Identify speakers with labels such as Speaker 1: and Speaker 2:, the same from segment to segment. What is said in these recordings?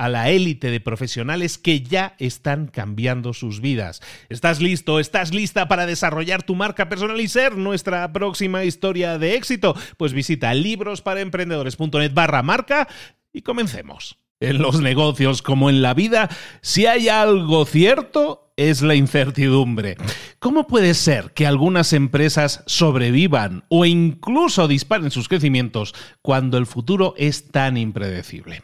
Speaker 1: a la élite de profesionales que ya están cambiando sus vidas. ¿Estás listo? ¿Estás lista para desarrollar tu marca personal y ser nuestra próxima historia de éxito? Pues visita librosparaemprendedores.net barra marca y comencemos. En los negocios como en la vida, si hay algo cierto, es la incertidumbre. ¿Cómo puede ser que algunas empresas sobrevivan o incluso disparen sus crecimientos cuando el futuro es tan impredecible?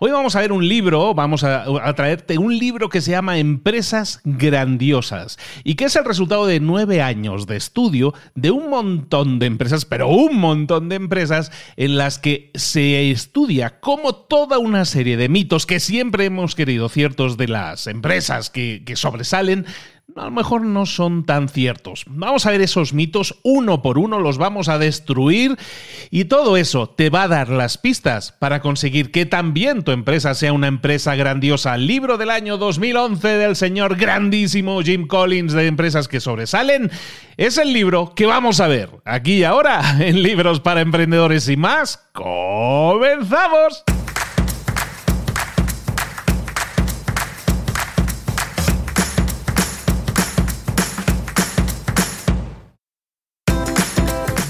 Speaker 1: Hoy vamos a ver un libro, vamos a, traerte un libro que se llama Empresas Grandiosas y que es el resultado de nueve años de estudio de un montón de empresas, pero un montón de empresas en las que se estudia cómo toda una serie de mitos que siempre hemos querido ciertos de las empresas que, sobresalen a lo mejor no son tan ciertos. Vamos a ver esos mitos uno por uno, los vamos a destruir y todo eso te va a dar las pistas para conseguir que también tu empresa sea una empresa grandiosa. Libro del año 2011 del señor grandísimo Jim Collins de Empresas que sobresalen es el libro que vamos a ver aquí y ahora en Libros para Emprendedores y más. ¡Comenzamos!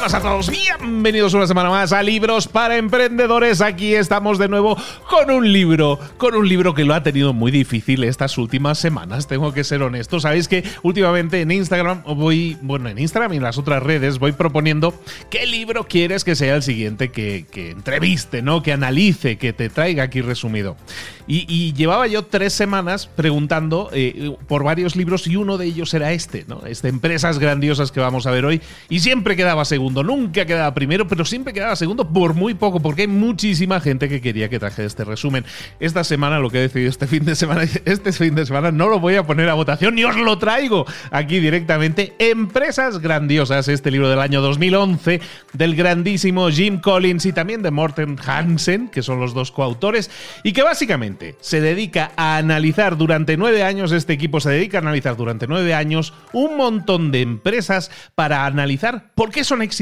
Speaker 1: buenas a todos, bienvenidos una semana más a Libros para Emprendedores. Aquí estamos de nuevo con un libro, con un libro que lo ha tenido muy difícil estas últimas semanas, tengo que ser honesto. Sabéis que últimamente en Instagram voy, bueno, en Instagram y en las otras redes voy proponiendo qué libro quieres que sea el siguiente que, entreviste, ¿no? Que analice, que te traiga aquí resumido. Y, llevaba yo tres semanas preguntando eh, por varios libros y uno de ellos era este, ¿no? Este Empresas Grandiosas que vamos a ver hoy y siempre quedaba segundo segundo, nunca quedaba primero, pero siempre quedaba segundo por muy poco, porque hay muchísima gente que quería que traje este resumen. Esta semana, lo que he decidido este fin de semana, este fin de semana no lo voy a poner a votación ni os lo traigo aquí directamente. Empresas grandiosas, este libro del año 2011 del grandísimo Jim Collins y también de Morten Hansen, que son los dos coautores, y que básicamente se dedica a analizar durante nueve años, este equipo se dedica a analizar durante nueve años un montón de empresas para analizar por qué son exitosas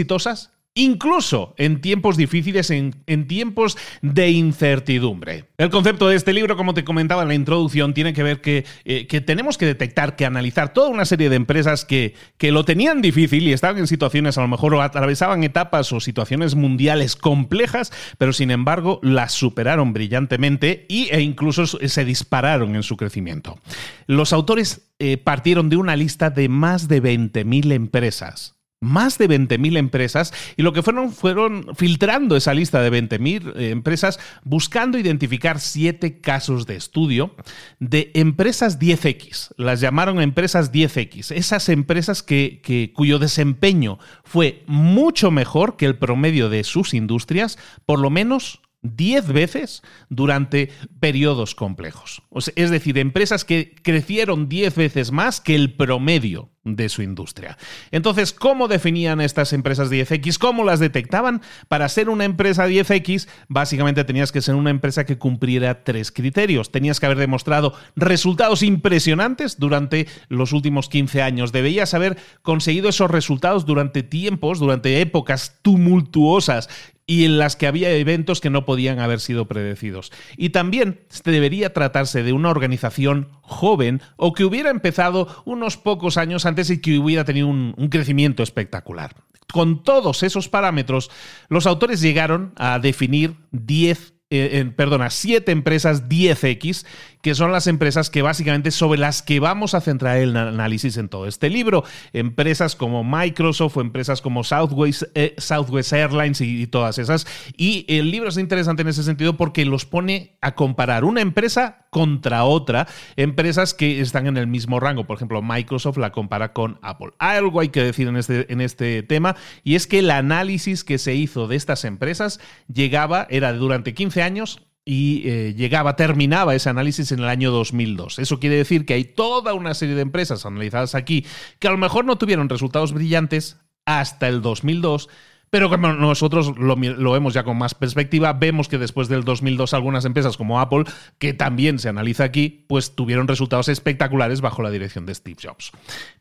Speaker 1: incluso en tiempos difíciles, en, tiempos de incertidumbre. El concepto de este libro, como te comentaba en la introducción, tiene que ver que, eh, que tenemos que detectar, que analizar toda una serie de empresas que, que, lo tenían difícil y estaban en situaciones, a lo mejor atravesaban etapas o situaciones mundiales complejas, pero sin embargo las superaron brillantemente y, e incluso se dispararon en su crecimiento. Los autores eh, partieron de una lista de más de 20.000 empresas más de 20.000 empresas y lo que fueron fueron filtrando esa lista de 20.000 eh, empresas buscando identificar siete casos de estudio de empresas 10X. Las llamaron empresas 10X. Esas empresas que, cuyo desempeño fue mucho mejor que el promedio de sus industrias, por lo menos 10 veces durante periodos complejos. es decir, empresas que crecieron 10 veces más que el promedio de su industria. Entonces, ¿cómo definían estas empresas 10X? ¿Cómo las detectaban? Para ser una empresa 10X, básicamente tenías que ser una empresa que cumpliera tres criterios. Tenías que haber demostrado resultados impresionantes durante los últimos 15 años. Debías haber conseguido esos resultados durante tiempos, durante épocas tumultuosas y en las que había eventos que no podían haber sido predecidos. Y también debería tratarse de una organización joven o que hubiera empezado unos pocos años antes y que hubiera tenido un, crecimiento espectacular. Con todos esos parámetros, los autores llegaron a definir 10 eh, perdona, siete empresas 10X, que son las empresas que básicamente sobre las que vamos a centrar el análisis en todo este libro. Empresas como Microsoft o empresas como Southwest, eh, Southwest Airlines y, todas esas. Y el libro es interesante en ese sentido porque los pone a comparar una empresa contra otra, empresas que están en el mismo rango. Por ejemplo, Microsoft la compara con Apple. Algo hay que decir en este, en este tema y es que el análisis que se hizo de estas empresas llegaba, era durante 15 años y eh, llegaba, terminaba ese análisis en el año 2002. Eso quiere decir que hay toda una serie de empresas analizadas aquí que a lo mejor no tuvieron resultados brillantes hasta el 2002, pero como nosotros lo, lo, vemos ya con más perspectiva, vemos que después del 2002 algunas empresas como Apple, que también se analiza aquí, pues tuvieron resultados espectaculares bajo la dirección de Steve Jobs.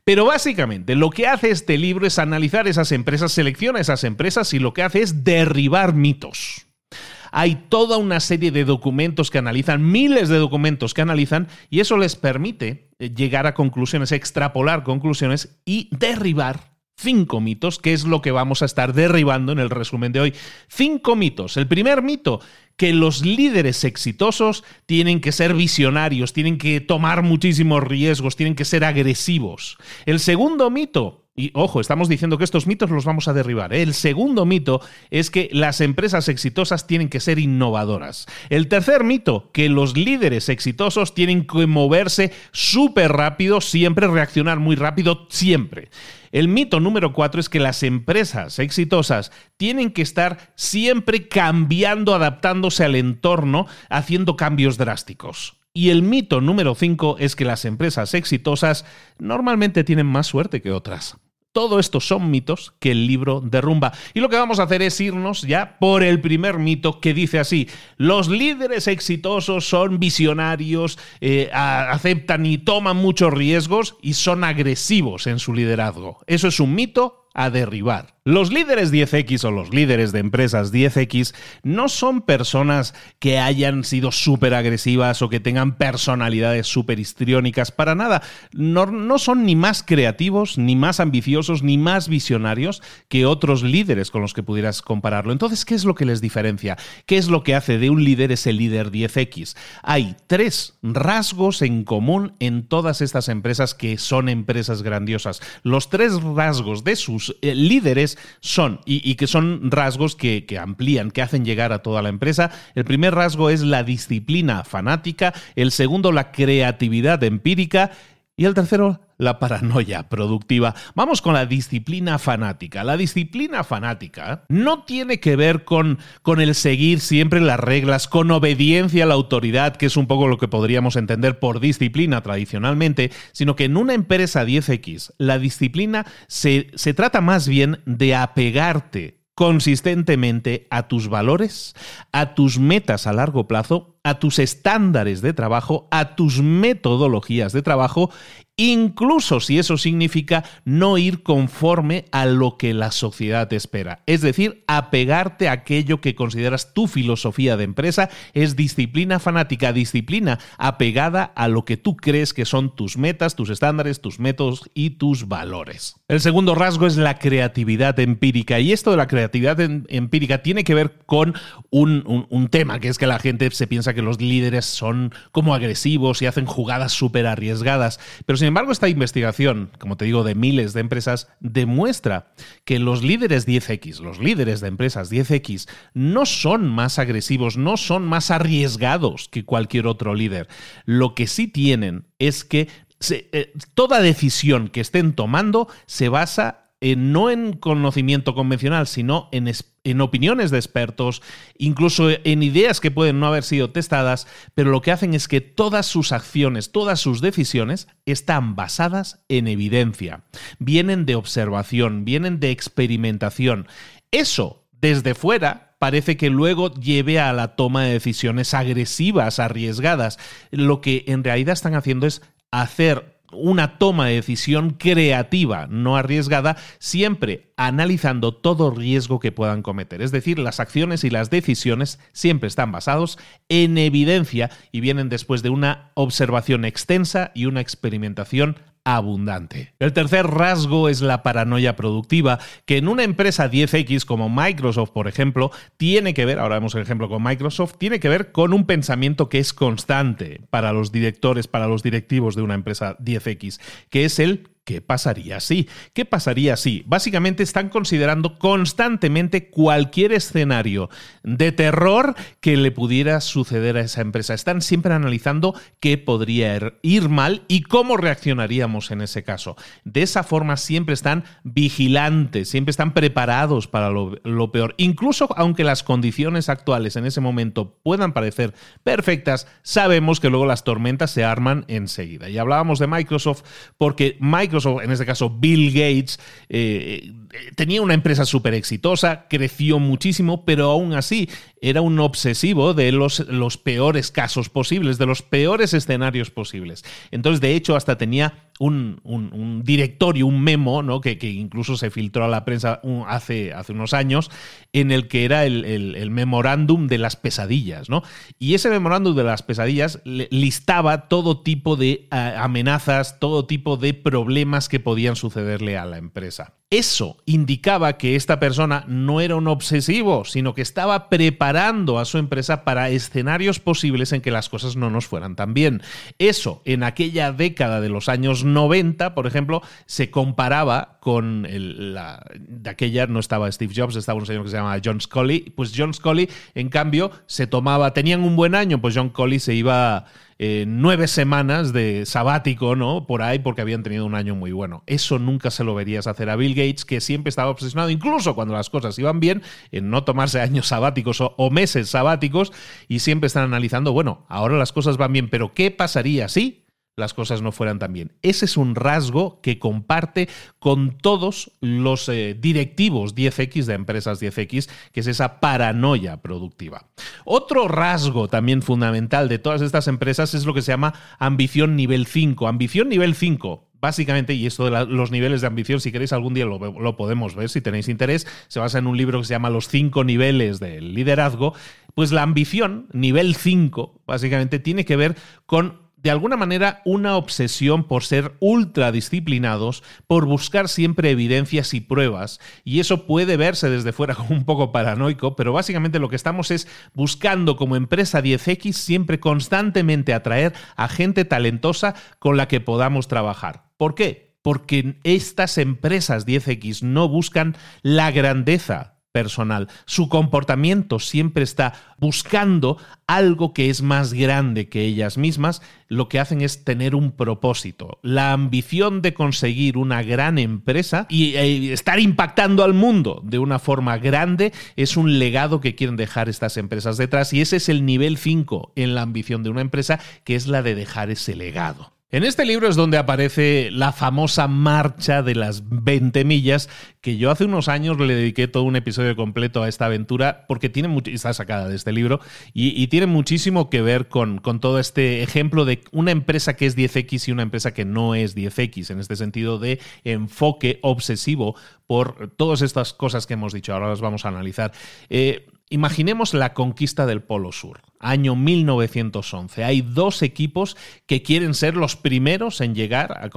Speaker 1: Pero básicamente lo que hace este libro es analizar esas empresas, selecciona esas empresas y lo que hace es derribar mitos hay toda una serie de documentos que analizan, miles de documentos que analizan, y eso les permite eh, llegar a conclusiones, extrapolar conclusiones y derribar cinco mitos, que es lo que vamos a estar derribando en el resumen de hoy. Cinco mitos. El primer mito, que los líderes exitosos tienen que ser visionarios, tienen que tomar muchísimos riesgos, tienen que ser agresivos. El segundo mito, y ojo, estamos diciendo que estos mitos los vamos a derribar. ¿eh? El segundo mito es que las empresas exitosas tienen que ser innovadoras. El tercer mito, que los líderes exitosos tienen que moverse súper rápido, siempre reaccionar muy rápido, siempre. El mito número cuatro es que las empresas exitosas tienen que estar siempre cambiando, adaptándose al entorno, haciendo cambios drásticos. Y el mito número 5 es que las empresas exitosas normalmente tienen más suerte que otras. Todo esto son mitos que el libro derrumba. Y lo que vamos a hacer es irnos ya por el primer mito que dice así, los líderes exitosos son visionarios, eh, aceptan y toman muchos riesgos y son agresivos en su liderazgo. Eso es un mito a derribar. Los líderes 10X o los líderes de empresas 10X no son personas que hayan sido súper agresivas o que tengan personalidades súper histriónicas, para nada. No, no, son ni más creativos, ni más ambiciosos, ni más visionarios que otros líderes con los que pudieras compararlo. Entonces, ¿qué es lo que les diferencia? ¿Qué es lo que hace de un líder ese líder 10X? Hay tres rasgos en común en todas estas empresas que son empresas grandiosas. Los tres rasgos de sus eh, líderes son, y, que son rasgos que, amplían, que hacen llegar a toda la empresa. El primer rasgo es la disciplina fanática, el segundo la creatividad empírica Y el tercero, la paranoia productiva. Vamos con la disciplina fanática. La disciplina fanática no tiene que ver con, con el seguir siempre las reglas, con obediencia a la autoridad, que es un poco lo que podríamos entender por disciplina tradicionalmente, sino que en una empresa 10X la disciplina se, se trata más bien de apegarte consistentemente a tus valores, a tus metas a largo plazo a tus estándares de trabajo, a tus metodologías de trabajo, incluso si eso significa no ir conforme a lo que la sociedad espera. Es decir, apegarte a aquello que consideras tu filosofía de empresa es disciplina fanática, disciplina apegada a lo que tú crees que son tus metas, tus estándares, tus métodos y tus valores. El segundo rasgo es la creatividad empírica y esto de la creatividad empírica tiene que ver con un, tema que es que la gente se piensa que los líderes son como agresivos y hacen jugadas súper arriesgadas. Pero embargo, esta investigación, como te digo, de miles de empresas, demuestra que los líderes 10X, los líderes de empresas 10X, no son más agresivos, no son más arriesgados que cualquier otro líder. Lo que sí tienen es que eh, toda decisión que estén tomando se basa no en conocimiento convencional, sino en, en, opiniones de expertos, incluso en ideas que pueden no haber sido testadas, pero lo que hacen es que todas sus acciones, todas sus decisiones están basadas en evidencia, vienen de observación, vienen de experimentación. Eso, desde fuera, parece que luego lleve a la toma de decisiones agresivas, arriesgadas. Lo que en realidad están haciendo es hacer una toma de decisión creativa, no arriesgada, siempre analizando todo riesgo que puedan cometer. Es decir, las acciones y las decisiones siempre están basados en evidencia y vienen después de una observación extensa y una experimentación abundante. El tercer rasgo es la paranoia productiva, que en una empresa 10X como Microsoft, por ejemplo, tiene que ver, ahora vemos el ejemplo con Microsoft, tiene que ver con un pensamiento que es constante para los directores, para los directivos de una empresa 10X, que es el ¿Qué pasaría si? ¿Qué pasaría si? Básicamente están considerando constantemente cualquier escenario de terror que le pudiera suceder a esa empresa. Están siempre analizando qué podría er, ir mal y cómo reaccionaríamos en ese caso. De esa forma siempre están vigilantes, siempre están preparados para lo, lo peor. Incluso aunque las condiciones actuales en ese momento puedan parecer perfectas, sabemos que luego las tormentas se arman enseguida. Y hablábamos de Microsoft porque Microsoft en este caso Bill Gates, eh, tenía una empresa súper exitosa, creció muchísimo, pero aún así era un obsesivo de los, los peores casos posibles, de los peores escenarios posibles. Entonces, de hecho, hasta tenía un, directorio, un memo, ¿no? Que, incluso se filtró a la prensa hace, hace unos años, en el que era el, memorándum de las pesadillas. ¿no? Y ese memorándum de las pesadillas listaba todo tipo de amenazas, todo tipo de problemas que podían sucederle a la empresa. Eso indicaba que esta persona no era un obsesivo, sino que estaba preparando a su empresa para escenarios posibles en que las cosas no nos fueran tan bien. Eso, en aquella década de los años 90, por ejemplo, se comparaba con la, de aquella no estaba Steve Jobs, estaba un señor que se llama John Scully. Pues John Scully, en cambio, se tomaba, tenían un buen año, pues John Scully se iba eh, nueve semanas de sabático, ¿no? Por ahí, porque habían tenido un año muy bueno. Eso nunca se lo verías hacer a Bill Gates, que siempre estaba obsesionado, incluso cuando las cosas iban bien, en no tomarse años sabáticos o, meses sabáticos, y siempre están analizando, bueno, ahora las cosas van bien, pero ¿qué pasaría si? Las cosas no fueran tan bien. Ese es un rasgo que comparte con todos los eh, directivos 10X de empresas 10X, que es esa paranoia productiva. Otro rasgo también fundamental de todas estas empresas es lo que se llama ambición nivel 5. Ambición nivel 5 básicamente, y esto de los niveles de ambición, si queréis algún día lo, lo, podemos ver, si tenéis interés, se basa en un libro que se llama Los cinco niveles del liderazgo, pues la ambición, nivel 5, básicamente, tiene que ver con de alguna manera una obsesión por ser ultradisciplinados, por buscar siempre evidencias y pruebas, y eso puede verse desde fuera como un poco paranoico, pero básicamente lo que estamos es buscando como empresa 10X siempre constantemente atraer a gente talentosa con la que podamos trabajar. ¿Por qué? Porque estas empresas 10X no buscan la grandeza personal. Su comportamiento siempre está buscando algo que es más grande que ellas mismas. Lo que hacen es tener un propósito, la ambición de conseguir una gran empresa y eh, estar impactando al mundo de una forma grande es un legado que quieren dejar estas empresas detrás y ese es el nivel 5 en la ambición de una empresa, que es la de dejar ese legado. En este libro es donde aparece la famosa marcha de las 20 millas, que yo hace unos años le dediqué todo un episodio completo a esta aventura, porque tiene está sacada de este libro, y, tiene muchísimo que ver con, con, todo este ejemplo de una empresa que es 10X y una empresa que no es 10X, en este sentido de enfoque obsesivo por todas estas cosas que hemos dicho. Ahora las vamos a analizar. Eh, Imaginemos la conquista del Polo Sur, año 1911. Hay dos equipos que quieren ser los primeros en llegar,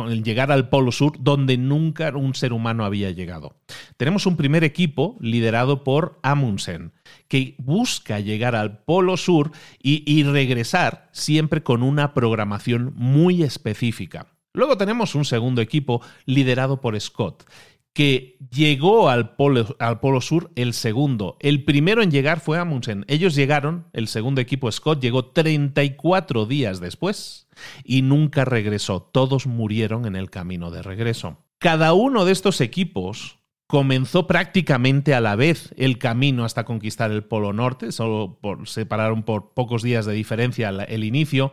Speaker 1: al Polo Sur donde nunca un ser humano había llegado. Tenemos un primer equipo liderado por Amundsen, que busca llegar al Polo Sur y regresar siempre con una programación muy específica. Luego tenemos un segundo equipo liderado por Scott, que llegó al polo, al polo, Sur el segundo. El primero en llegar fue Amundsen. Ellos llegaron, el segundo equipo Scott llegó 34 días después y nunca regresó. Todos murieron en el camino de regreso. Cada uno de estos equipos comenzó prácticamente a la vez el camino hasta conquistar el Polo Norte, solo por, separaron por pocos días de diferencia el inicio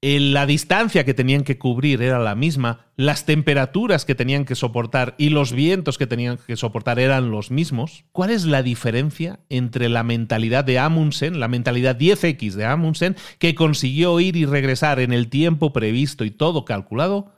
Speaker 1: la distancia que tenían que cubrir era la misma, las temperaturas que tenían que soportar y los vientos que tenían que soportar eran los mismos. ¿Cuál es la diferencia entre la mentalidad de Amundsen, la mentalidad 10X de Amundsen, que consiguió ir y regresar en el tiempo previsto y todo calculado?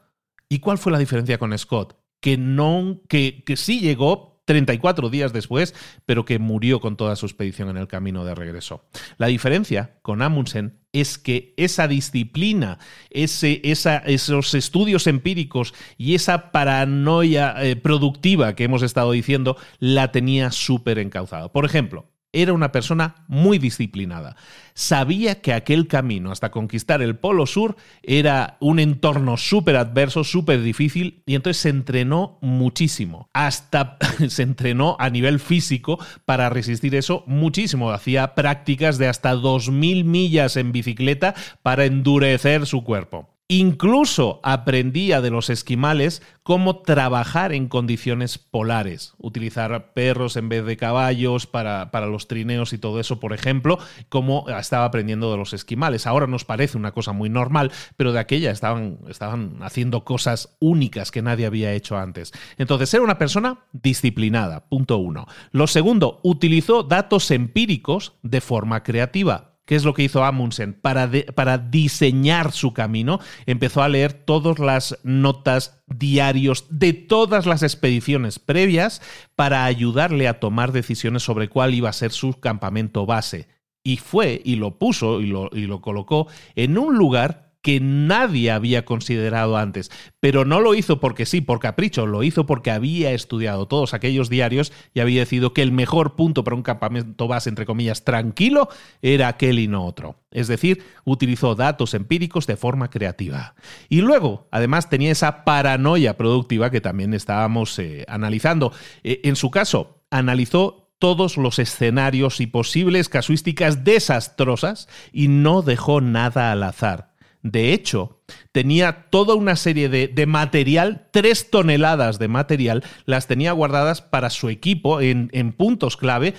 Speaker 1: ¿Y cuál fue la diferencia con Scott? Que no, que, que sí llegó, 34 días después, pero que murió con toda su expedición en el camino de regreso. La diferencia con Amundsen es que esa disciplina, ese, esos estudios empíricos y esa paranoia eh, productiva que hemos estado diciendo, la tenía súper encauzada. Por ejemplo, era una persona muy disciplinada. Sabía que aquel camino hasta conquistar el Polo Sur era un entorno súper adverso, súper difícil, y entonces se entrenó muchísimo. Hasta se entrenó a nivel físico para resistir eso muchísimo. Hacía prácticas de hasta 2.000 millas en bicicleta para endurecer su cuerpo. Incluso aprendía de los esquimales cómo trabajar en condiciones polares, utilizar perros en vez de caballos para, para, los trineos y todo eso, por ejemplo, como estaba aprendiendo de los esquimales. Ahora nos parece una cosa muy normal, pero de aquella estaban, estaban haciendo cosas únicas que nadie había hecho antes. Entonces, era una persona disciplinada, punto uno. Lo segundo, utilizó datos empíricos de forma creativa. ¿Qué es lo que hizo Amundsen? Para, para diseñar su camino, empezó a leer todas las notas, diarios de todas las expediciones previas para ayudarle a tomar decisiones sobre cuál iba a ser su campamento base. Y fue y lo puso y lo, y lo colocó en un lugar que nadie había considerado antes, pero no lo hizo porque sí, por capricho, lo hizo porque había estudiado todos aquellos diarios y había decidido que el mejor punto para un campamento base, entre comillas, tranquilo, era aquel y no otro. Es decir, utilizó datos empíricos de forma creativa. Y luego, además, tenía esa paranoia productiva que también estábamos eh, analizando. Eh, en su caso, analizó todos los escenarios y posibles casuísticas desastrosas y no dejó nada al azar. De hecho, tenía toda una serie de, material, tres toneladas de material, las tenía guardadas para su equipo en, puntos clave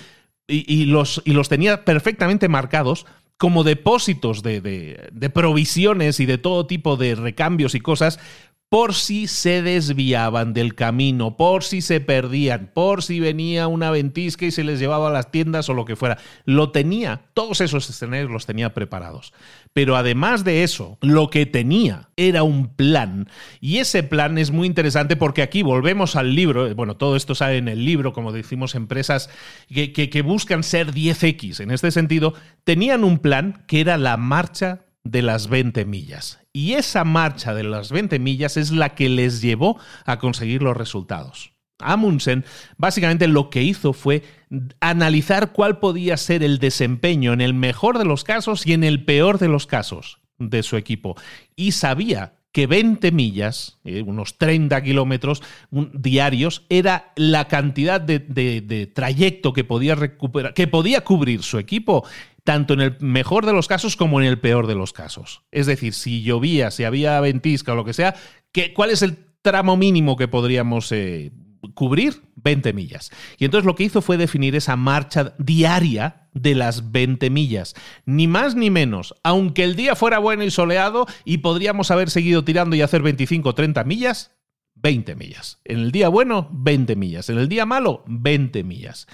Speaker 1: y, los, y, los, tenía perfectamente marcados como depósitos de, de provisiones y de todo tipo de recambios y cosas por si se desviaban del camino, por si se perdían, por si venía una ventisca y se les llevaba a las tiendas o lo que fuera. Lo tenía, todos esos escenarios los tenía preparados. Pero además de eso, lo que tenía era un plan. Y ese plan es muy interesante porque aquí volvemos al libro, bueno, todo esto sale en el libro, como decimos, empresas que, que buscan ser 10X. En este sentido, tenían un plan que era la marcha de las 20 millas. Y esa marcha de las 20 millas es la que les llevó a conseguir los resultados. Amundsen básicamente lo que hizo fue analizar cuál podía ser el desempeño en el mejor de los casos y en el peor de los casos de su equipo. Y sabía que 20 millas, eh, unos 30 kilómetros diarios, era la cantidad de, trayecto que podía recuperar, que podía cubrir su equipo tanto en el mejor de los casos como en el peor de los casos. Es decir, si llovía, si había ventisca o lo que sea, ¿cuál es el tramo mínimo que podríamos eh, cubrir 20 millas. Y entonces lo que hizo fue definir esa marcha diaria de las 20 millas. Ni más ni menos. Aunque el día fuera bueno y soleado y podríamos haber seguido tirando y hacer 25 o 30 millas, 20 millas. En el día bueno, 20 millas. En el día malo, 20 millas.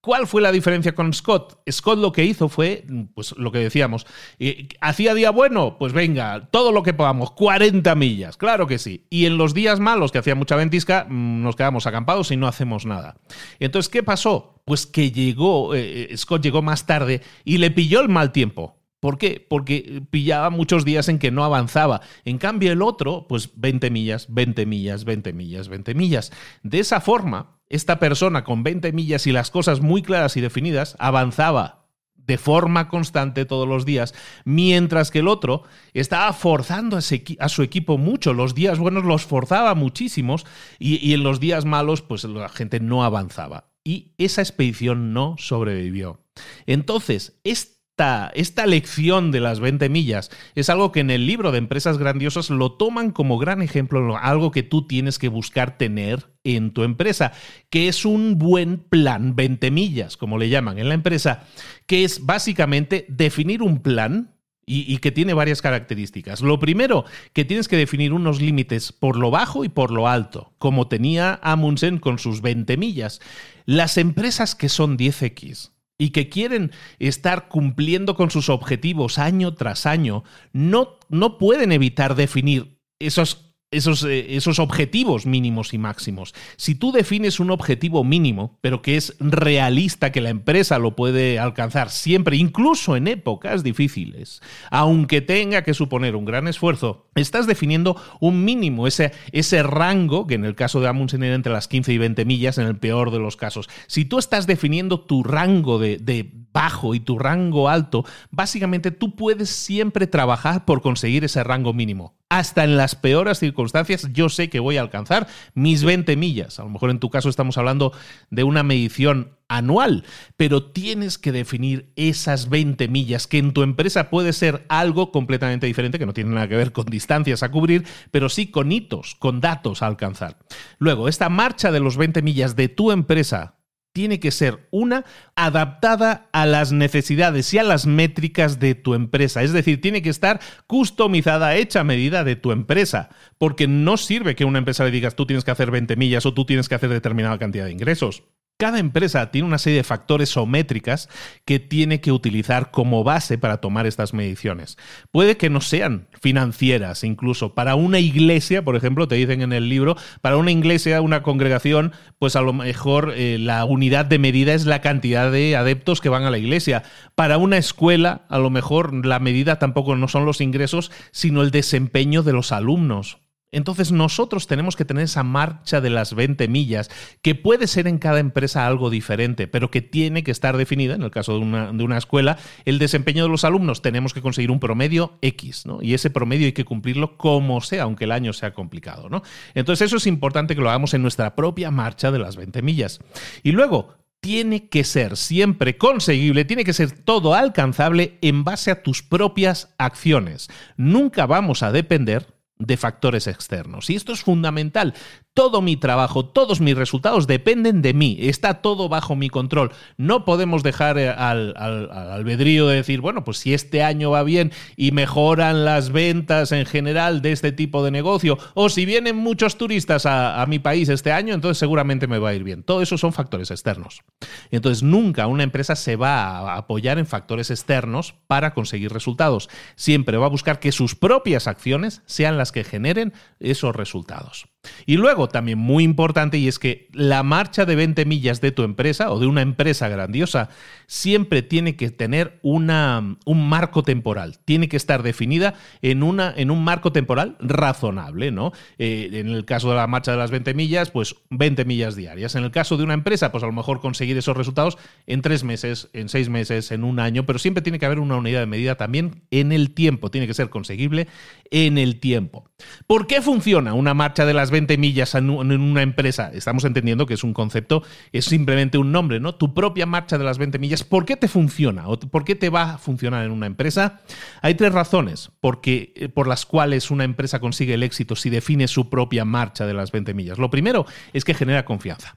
Speaker 1: ¿Cuál fue la diferencia con Scott? Scott lo que hizo fue, pues lo que decíamos, eh, ¿hacía día bueno? Pues venga, todo lo que podamos, 40 millas, claro que sí. Y en los días malos, que hacía mucha ventisca, mm, nos quedamos acampados y no hacemos nada. Entonces, ¿qué pasó? Pues que llegó, eh, eh, Scott llegó más tarde y le pilló el mal tiempo. ¿Por qué? Porque pillaba muchos días en que no avanzaba. En cambio, el otro, pues 20 millas, 20 millas, 20 millas, 20 millas. De esa forma, esta persona con 20 millas y las cosas muy claras y definidas avanzaba de forma constante todos los días, mientras que el otro estaba forzando a, su equipo mucho. Los días buenos los forzaba muchísimos y, en los días malos pues la gente no avanzaba. Y esa expedición no sobrevivió. Entonces, este esta, lección de las 20 millas es algo que en el libro de Empresas Grandiosas lo toman como gran ejemplo, algo que tú tienes que buscar tener en tu empresa, que es un buen plan 20 millas, como le llaman en la empresa, que es básicamente definir un plan y, y, que tiene varias características. Lo primero, que tienes que definir unos límites por lo bajo y por lo alto, como tenía Amundsen con sus 20 millas. Las empresas que son 10X y que quieren estar cumpliendo con sus objetivos año tras año, no, no pueden evitar definir esos esos, eh, esos, objetivos mínimos y máximos. Si tú defines un objetivo mínimo, pero que es realista, que la empresa lo puede alcanzar siempre, incluso en épocas difíciles, aunque tenga que suponer un gran esfuerzo, estás definiendo un mínimo, ese, rango, que en el caso de Amundsen era entre las 15 y 20 millas, en el peor de los casos. Si tú estás definiendo tu rango de bajo y tu rango alto, básicamente tú puedes siempre trabajar por conseguir ese rango mínimo hasta en las peores circunstancias, yo sé que voy a alcanzar mis 20 millas. A lo mejor en tu caso estamos hablando de una medición anual, pero tienes que definir esas 20 millas, que en tu empresa puede ser algo completamente diferente, que no tiene nada que ver con distancias a cubrir, pero sí con hitos, con datos a alcanzar. Luego, esta marcha de los 20 millas de tu empresa tiene que ser una adaptada a las necesidades y a las métricas de tu empresa. Es decir, tiene que estar customizada, hecha a medida de tu empresa. Porque no sirve que una empresa le digas tú tienes que hacer 20 millas o tú tienes que hacer determinada cantidad de ingresos. Cada empresa tiene una serie de factores o métricas que tiene que utilizar como base para tomar estas mediciones. Puede que no sean financieras, incluso para una iglesia, por ejemplo, te dicen en el libro, para una iglesia, una congregación, pues a lo mejor eh, la unidad de medida es la cantidad de adeptos que van a la iglesia. Para una escuela, a lo mejor la medida tampoco no son los ingresos, sino el desempeño de los alumnos entonces nosotros tenemos que tener esa marcha de las 20 millas, que puede ser en cada empresa algo diferente, pero que tiene que estar definida, en el caso de una, escuela, el desempeño de los alumnos. Tenemos que conseguir un promedio X, ¿no? Y ese promedio hay que cumplirlo como sea, aunque el año sea complicado, ¿no? Entonces eso es importante que lo hagamos en nuestra propia marcha de las 20 millas. Y luego, tiene que ser siempre conseguible, tiene que ser todo alcanzable en base a tus propias acciones. Nunca vamos a depender de factores externos. Y esto es fundamental todo mi trabajo, todos mis resultados dependen de mí, está todo bajo mi control. No podemos dejar eh, al, albedrío de decir, bueno, pues si este año va bien y mejoran las ventas en general de este tipo de negocio, o si vienen muchos turistas a, a mi país este año, entonces seguramente me va a ir bien. Todo eso son factores externos. Entonces nunca una empresa se va a apoyar en factores externos para conseguir resultados. Siempre va a buscar que sus propias acciones sean las que generen esos resultados. Y luego, también muy importante, y es que la marcha de 20 millas de tu empresa o de una empresa grandiosa siempre tiene que tener una, un marco temporal, tiene que estar definida en, una, en un marco temporal razonable, ¿no? Eh, en el caso de la marcha de las 20 millas, pues 20 millas diarias. En el caso de una empresa, pues a lo mejor conseguir esos resultados en tres meses, en seis meses, en un año, pero siempre tiene que haber una unidad de medida también en el tiempo, tiene que ser conseguible en el tiempo. ¿Por qué funciona una marcha de las 20 millas en una empresa? Estamos entendiendo que es un concepto, es simplemente un nombre, ¿no? Tu propia marcha de las 20 millas, ¿por qué te funciona? ¿O ¿Por qué te va a funcionar en una empresa? Hay tres razones porque, eh, por las cuales una empresa consigue el éxito si define su propia marcha de las 20 millas. Lo primero es que genera confianza.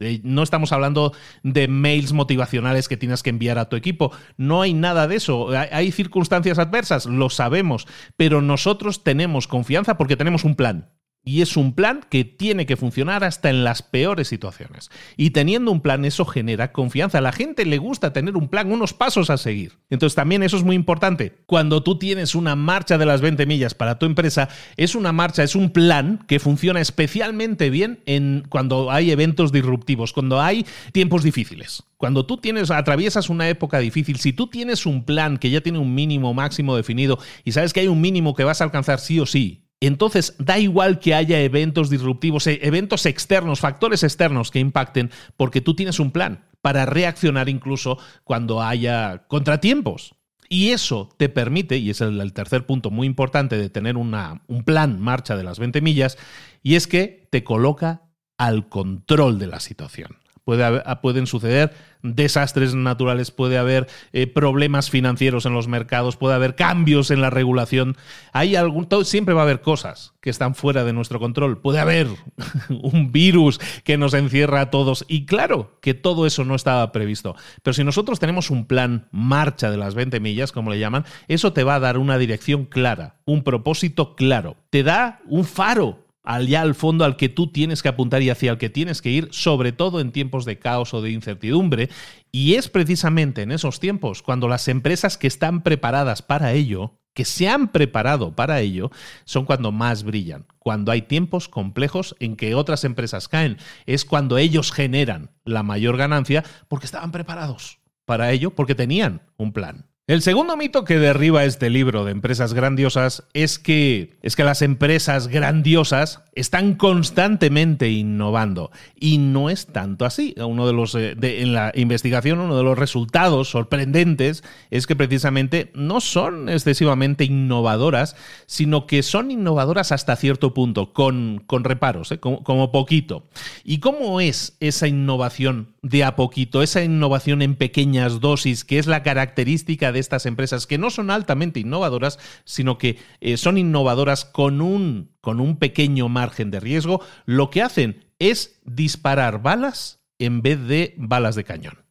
Speaker 1: Eh, no estamos hablando de mails motivacionales que tienes que enviar a tu equipo. No hay nada de eso. Hay circunstancias adversas, lo sabemos, pero nosotros tenemos confianza porque tenemos un plan. Y es un plan que tiene que funcionar hasta en las peores situaciones. Y teniendo un plan, eso genera confianza. A la gente le gusta tener un plan, unos pasos a seguir. Entonces también eso es muy importante. Cuando tú tienes una marcha de las 20 millas para tu empresa, es una marcha, es un plan que funciona especialmente bien en cuando hay eventos disruptivos, cuando hay tiempos difíciles. Cuando tú tienes, atraviesas una época difícil, si tú tienes un plan que ya tiene un mínimo máximo definido y sabes que hay un mínimo que vas a alcanzar sí o sí, entonces, da igual que haya eventos disruptivos, eh, eventos externos, factores externos que impacten, porque tú tienes un plan para reaccionar incluso cuando haya contratiempos. Y eso te permite, y es el, tercer punto muy importante de tener una, un plan marcha de las 20 millas, y es que te coloca al control de la situación. Puede pueden suceder desastres naturales, puede haber eh, problemas financieros en los mercados, puede haber cambios en la regulación. Hay algún, siempre va a haber cosas que están fuera de nuestro control. Puede haber un virus que nos encierra a todos. Y claro que todo eso no estaba previsto. Pero si nosotros tenemos un plan marcha de las 20 millas, como le llaman, eso te va a dar una dirección clara, un propósito claro. Te da un faro allá al fondo al que tú tienes que apuntar y hacia el que tienes que ir, sobre todo en tiempos de caos o de incertidumbre. Y es precisamente en esos tiempos cuando las empresas que están preparadas para ello, que se han preparado para ello, son cuando más brillan. Cuando hay tiempos complejos en que otras empresas caen, es cuando ellos generan la mayor ganancia porque estaban preparados para ello, porque tenían un plan. El segundo mito que derriba este libro de empresas grandiosas es que, es que las empresas grandiosas están constantemente innovando. Y no es tanto así. Uno de los, eh, en la investigación, uno de los resultados sorprendentes es que precisamente no son excesivamente innovadoras, sino que son innovadoras hasta cierto punto, con, con reparos, eh, como, como poquito. ¿Y cómo es esa innovación de a poquito, esa innovación en pequeñas dosis, que es la característica de estas empresas que no son altamente innovadoras, sino que eh, son innovadoras con un, con un pequeño margen de riesgo, lo que hacen es disparar balas en vez de balas de cañón.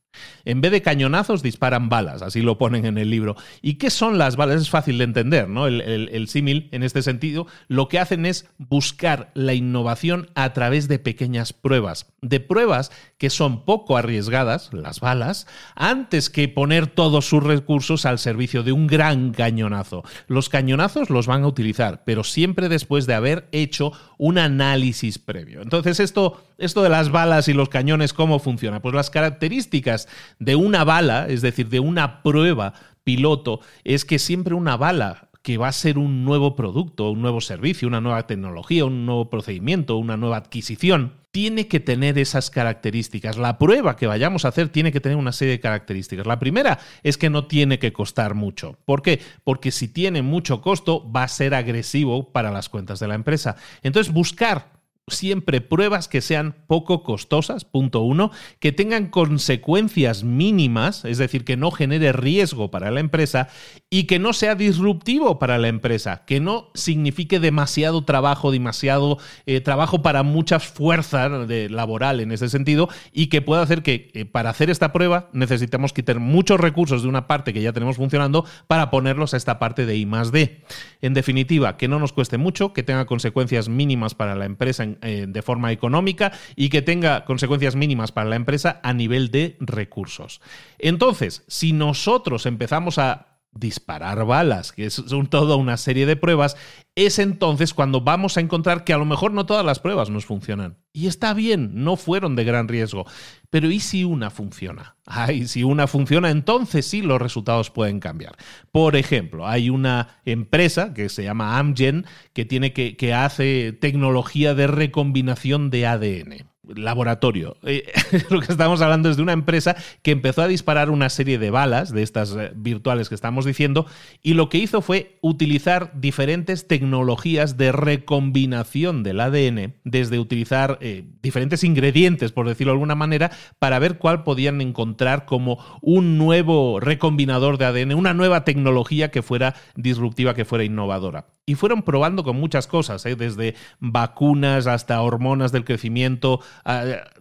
Speaker 1: En vez de cañonazos disparan balas, así lo ponen en el libro. ¿Y qué son las balas? Es fácil de entender, ¿no? El, símil en este sentido, lo que hacen es buscar la innovación a través de pequeñas pruebas, de pruebas que son poco arriesgadas, las balas, antes que poner todos sus recursos al servicio de un gran cañonazo. Los cañonazos los van a utilizar, pero siempre después de haber hecho un análisis previo. Entonces, esto, esto de las balas y los cañones, ¿cómo funciona? Pues las características de una bala, es decir, de una prueba piloto, es que siempre una bala que va a ser un nuevo producto, un nuevo servicio, una nueva tecnología, un nuevo procedimiento, una nueva adquisición, tiene que tener esas características. La prueba que vayamos a hacer tiene que tener una serie de características. La primera es que no tiene que costar mucho. ¿Por qué? Porque si tiene mucho costo va a ser agresivo para las cuentas de la empresa. Entonces, buscar siempre pruebas que sean poco costosas, punto uno, que tengan consecuencias mínimas, es decir, que no genere riesgo para la empresa y que no sea disruptivo para la empresa, que no signifique demasiado trabajo, demasiado eh, trabajo para muchas fuerzas de, laboral en ese sentido y que pueda hacer que eh, para hacer esta prueba necesitamos quitar muchos recursos de una parte que ya tenemos funcionando para ponerlos a esta parte de I más D. En definitiva, que no nos cueste mucho, que tenga consecuencias mínimas para la empresa en eh, de forma económica y que tenga consecuencias mínimas para la empresa a nivel de recursos. Entonces, si nosotros empezamos a disparar balas, que es toda una serie de pruebas, es entonces cuando vamos a encontrar que a lo mejor no todas las pruebas nos funcionan. Y está bien, no fueron de gran riesgo. Pero ¿y si una funciona? Ay, si una funciona, entonces sí los resultados pueden cambiar. Por ejemplo, hay una empresa que se llama Amgen que, tiene que, que hace tecnología de recombinación de ADN laboratorio. Eh, lo que estamos hablando es de una empresa que empezó a disparar una serie de balas, de estas eh, virtuales que estamos diciendo, y lo que hizo fue utilizar diferentes tecnologías de recombinación del ADN, desde utilizar eh, diferentes ingredientes, por decirlo de alguna manera, para ver cuál podían encontrar como un nuevo recombinador de ADN, una nueva tecnología que fuera disruptiva, que fuera innovadora. Y fueron probando con muchas cosas, desde vacunas hasta hormonas del crecimiento,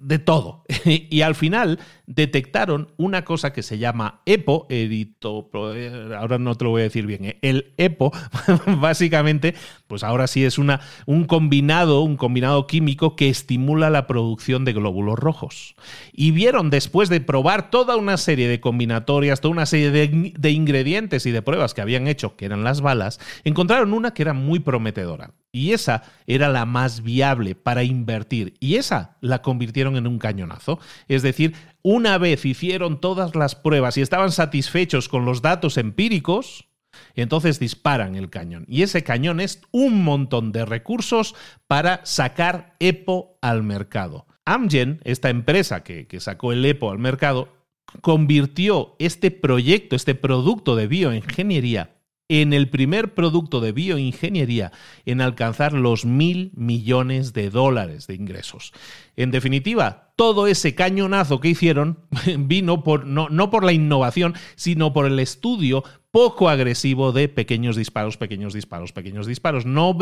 Speaker 1: de todo. y al final detectaron una cosa que se llama EPO, edito, ahora no te lo voy a decir bien, ¿eh? el EPO, básicamente, pues ahora sí es una, un combinado, un combinado químico que estimula la producción de glóbulos rojos. Y vieron después de probar toda una serie de combinatorias, toda una serie de ingredientes y de pruebas que habían hecho, que eran las balas, encontraron una que era muy prometedora. Y esa era la más viable para invertir. Y esa la convirtieron en un cañonazo. Es decir, una vez hicieron todas las pruebas y estaban satisfechos con los datos empíricos, entonces disparan el cañón. Y ese cañón es un montón de recursos para sacar EPO al mercado. Amgen, esta empresa que, que sacó el EPO al mercado, convirtió este proyecto, este producto de bioingeniería en el primer producto de bioingeniería en alcanzar los mil millones de dólares de ingresos. En definitiva, todo ese cañonazo que hicieron vino por, no, no por la innovación, sino por el estudio poco agresivo de pequeños disparos, pequeños disparos, pequeños disparos. No,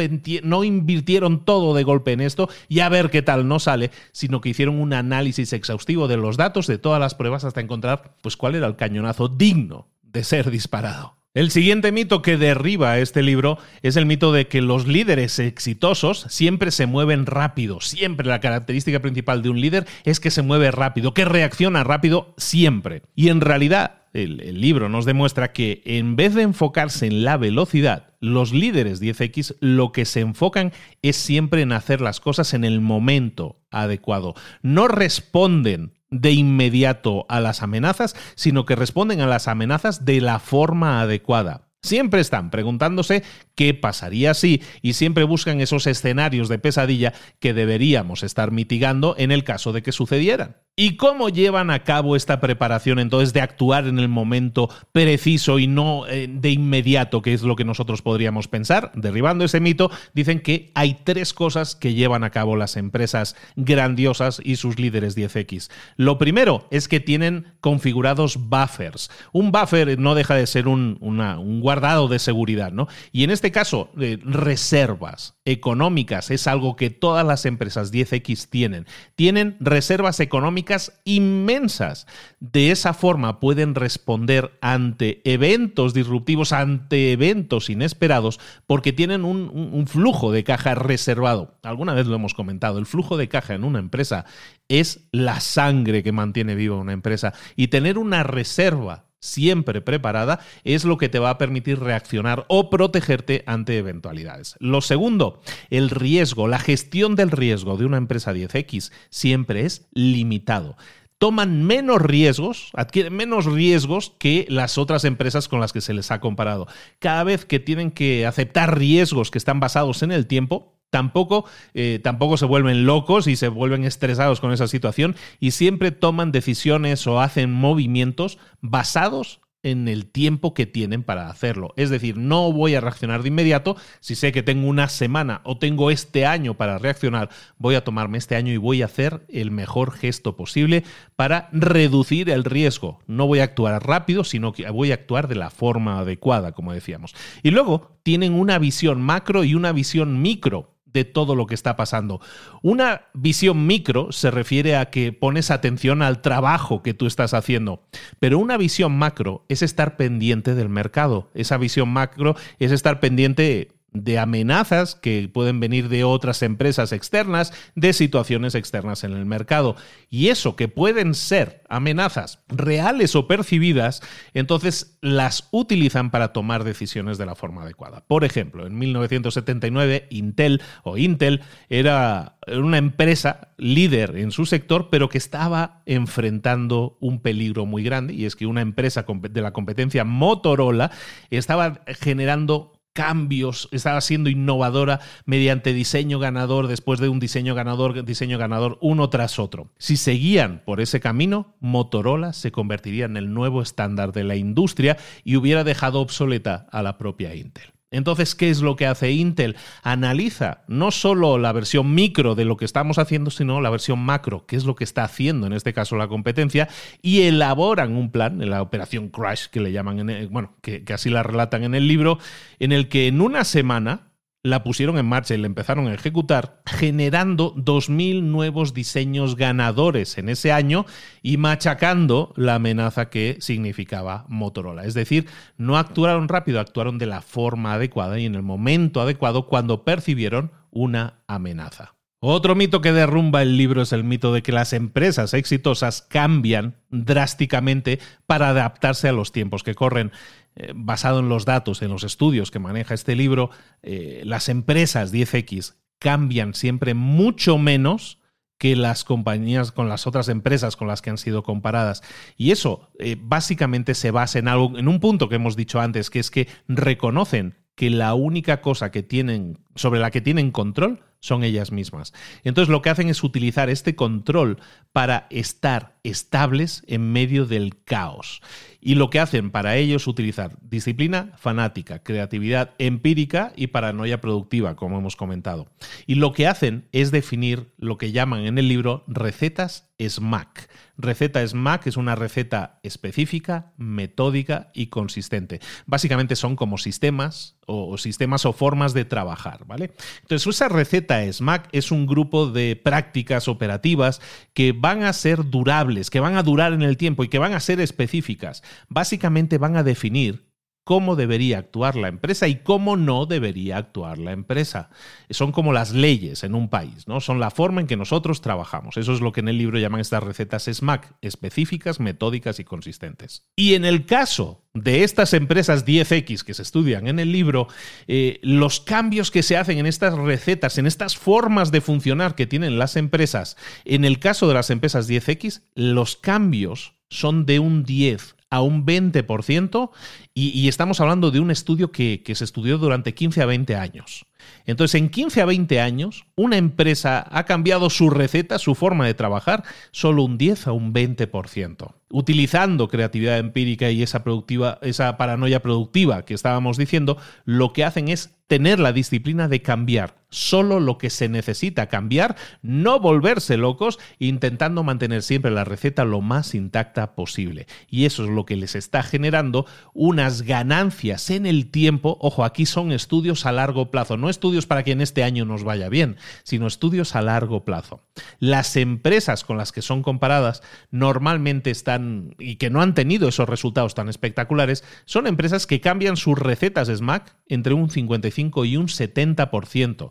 Speaker 1: no, invirtieron todo de golpe en esto y a ver qué tal no sale, sino que hicieron un análisis exhaustivo de los datos de todas las pruebas hasta encontrar pues cuál era el cañonazo digno de ser disparado. El siguiente mito que derriba este libro es el mito de que los líderes exitosos siempre se mueven rápido. Siempre la característica principal de un líder es que se mueve rápido, que reacciona rápido siempre. Y en realidad el, libro nos demuestra que en vez de enfocarse en la velocidad, los líderes 10X lo que se enfocan es siempre en hacer las cosas en el momento adecuado. No responden de inmediato a las amenazas, sino que responden a las amenazas de la forma adecuada. Siempre están preguntándose qué pasaría si y siempre buscan esos escenarios de pesadilla que deberíamos estar mitigando en el caso de que sucedieran. ¿Y cómo llevan a cabo esta preparación entonces de actuar en el momento preciso y no eh, de inmediato, que es lo que nosotros podríamos pensar? Derribando ese mito, dicen que hay tres cosas que llevan a cabo las empresas grandiosas y sus líderes 10X. Lo primero es que tienen configurados buffers. Un buffer no deja de ser un, un guardado de seguridad, ¿no? Y en este caso, eh, reservas económicas es algo que todas las empresas 10X tienen. Tienen reservas económicas inmensas. De esa forma pueden responder ante eventos disruptivos, ante eventos inesperados, porque tienen un, un flujo de caja reservado. Alguna vez lo hemos comentado, el flujo de caja en una empresa es la sangre que mantiene viva una empresa y tener una reserva siempre preparada es lo que te va a permitir reaccionar o protegerte ante eventualidades. Lo segundo, el riesgo, la gestión del riesgo de una empresa 10X siempre es limitado toman menos riesgos, adquieren menos riesgos que las otras empresas con las que se les ha comparado. Cada vez que tienen que aceptar riesgos que están basados en el tiempo, tampoco, eh, tampoco se vuelven locos y se vuelven estresados con esa situación y siempre toman decisiones o hacen movimientos basados en el tiempo que tienen para hacerlo. Es decir, no voy a reaccionar de inmediato. Si sé que tengo una semana o tengo este año para reaccionar, voy a tomarme este año y voy a hacer el mejor gesto posible para reducir el riesgo. No voy a actuar rápido, sino que voy a actuar de la forma adecuada, como decíamos. Y luego tienen una visión macro y una visión micro de todo lo que está pasando. Una visión micro se refiere a que pones atención al trabajo que tú estás haciendo, pero una visión macro es estar pendiente del mercado. Esa visión macro es estar pendiente de amenazas que pueden venir de otras empresas externas, de situaciones externas en el mercado. Y eso que pueden ser amenazas reales o percibidas, entonces las utilizan para tomar decisiones de la forma adecuada. Por ejemplo, en 1979 Intel o Intel era una empresa líder en su sector, pero que estaba enfrentando un peligro muy grande, y es que una empresa de la competencia Motorola estaba generando cambios, estaba siendo innovadora mediante diseño ganador después de un diseño ganador, diseño ganador uno tras otro. Si seguían por ese camino, Motorola se convertiría en el nuevo estándar de la industria y hubiera dejado obsoleta a la propia Intel. Entonces, ¿qué es lo que hace Intel? Analiza no solo la versión micro de lo que estamos haciendo, sino la versión macro, que es lo que está haciendo en este caso la competencia, y elaboran un plan, en la operación Crash, que le llaman, bueno, que así la relatan en el libro, en el que en una semana la pusieron en marcha y la empezaron a ejecutar, generando 2.000 nuevos diseños ganadores en ese año y machacando la amenaza que significaba Motorola. Es decir, no actuaron rápido, actuaron de la forma adecuada y en el momento adecuado cuando percibieron una amenaza. Otro mito que derrumba el libro es el mito de que las empresas exitosas cambian drásticamente para adaptarse a los tiempos que corren. Eh, basado en los datos, en los estudios que maneja este libro, eh, las empresas 10X cambian siempre mucho menos que las compañías con las otras empresas con las que han sido comparadas. Y eso eh, básicamente se basa en algo, en un punto que hemos dicho antes, que es que reconocen que la única cosa que tienen, sobre la que tienen control son ellas mismas. Entonces lo que hacen es utilizar este control para estar estables en medio del caos. Y lo que hacen para ello es utilizar disciplina fanática, creatividad empírica y paranoia productiva, como hemos comentado. Y lo que hacen es definir lo que llaman en el libro recetas SMAC. Receta SMAC es una receta específica, metódica y consistente. Básicamente son como sistemas o sistemas o formas de trabajar, ¿vale? Entonces, esa receta SMAC es un grupo de prácticas operativas que van a ser durables, que van a durar en el tiempo y que van a ser específicas. Básicamente van a definir cómo debería actuar la empresa y cómo no debería actuar la empresa. Son como las leyes en un país, ¿no? Son la forma en que nosotros trabajamos. Eso es lo que en el libro llaman estas recetas SMAC, específicas, metódicas y consistentes. Y en el caso de estas empresas 10X que se estudian en el libro, eh, los cambios que se hacen en estas recetas, en estas formas de funcionar que tienen las empresas, en el caso de las empresas 10X, los cambios son de un 10 a un 20% y, estamos hablando de un estudio que, que se estudió durante 15 a 20 años. Entonces, en 15 a 20 años, una empresa ha cambiado su receta, su forma de trabajar, solo un 10 a un 20%. Utilizando creatividad empírica y esa, productiva, esa paranoia productiva que estábamos diciendo, lo que hacen es tener la disciplina de cambiar solo lo que se necesita cambiar, no volverse locos, intentando mantener siempre la receta lo más intacta posible. Y eso es lo que les está generando unas ganancias en el tiempo. Ojo, aquí son estudios a largo plazo, no estudios para que en este año nos vaya bien, sino estudios a largo plazo. Las empresas con las que son comparadas normalmente están y que no han tenido esos resultados tan espectaculares son empresas que cambian sus recetas SMAC entre un 55 y un 70%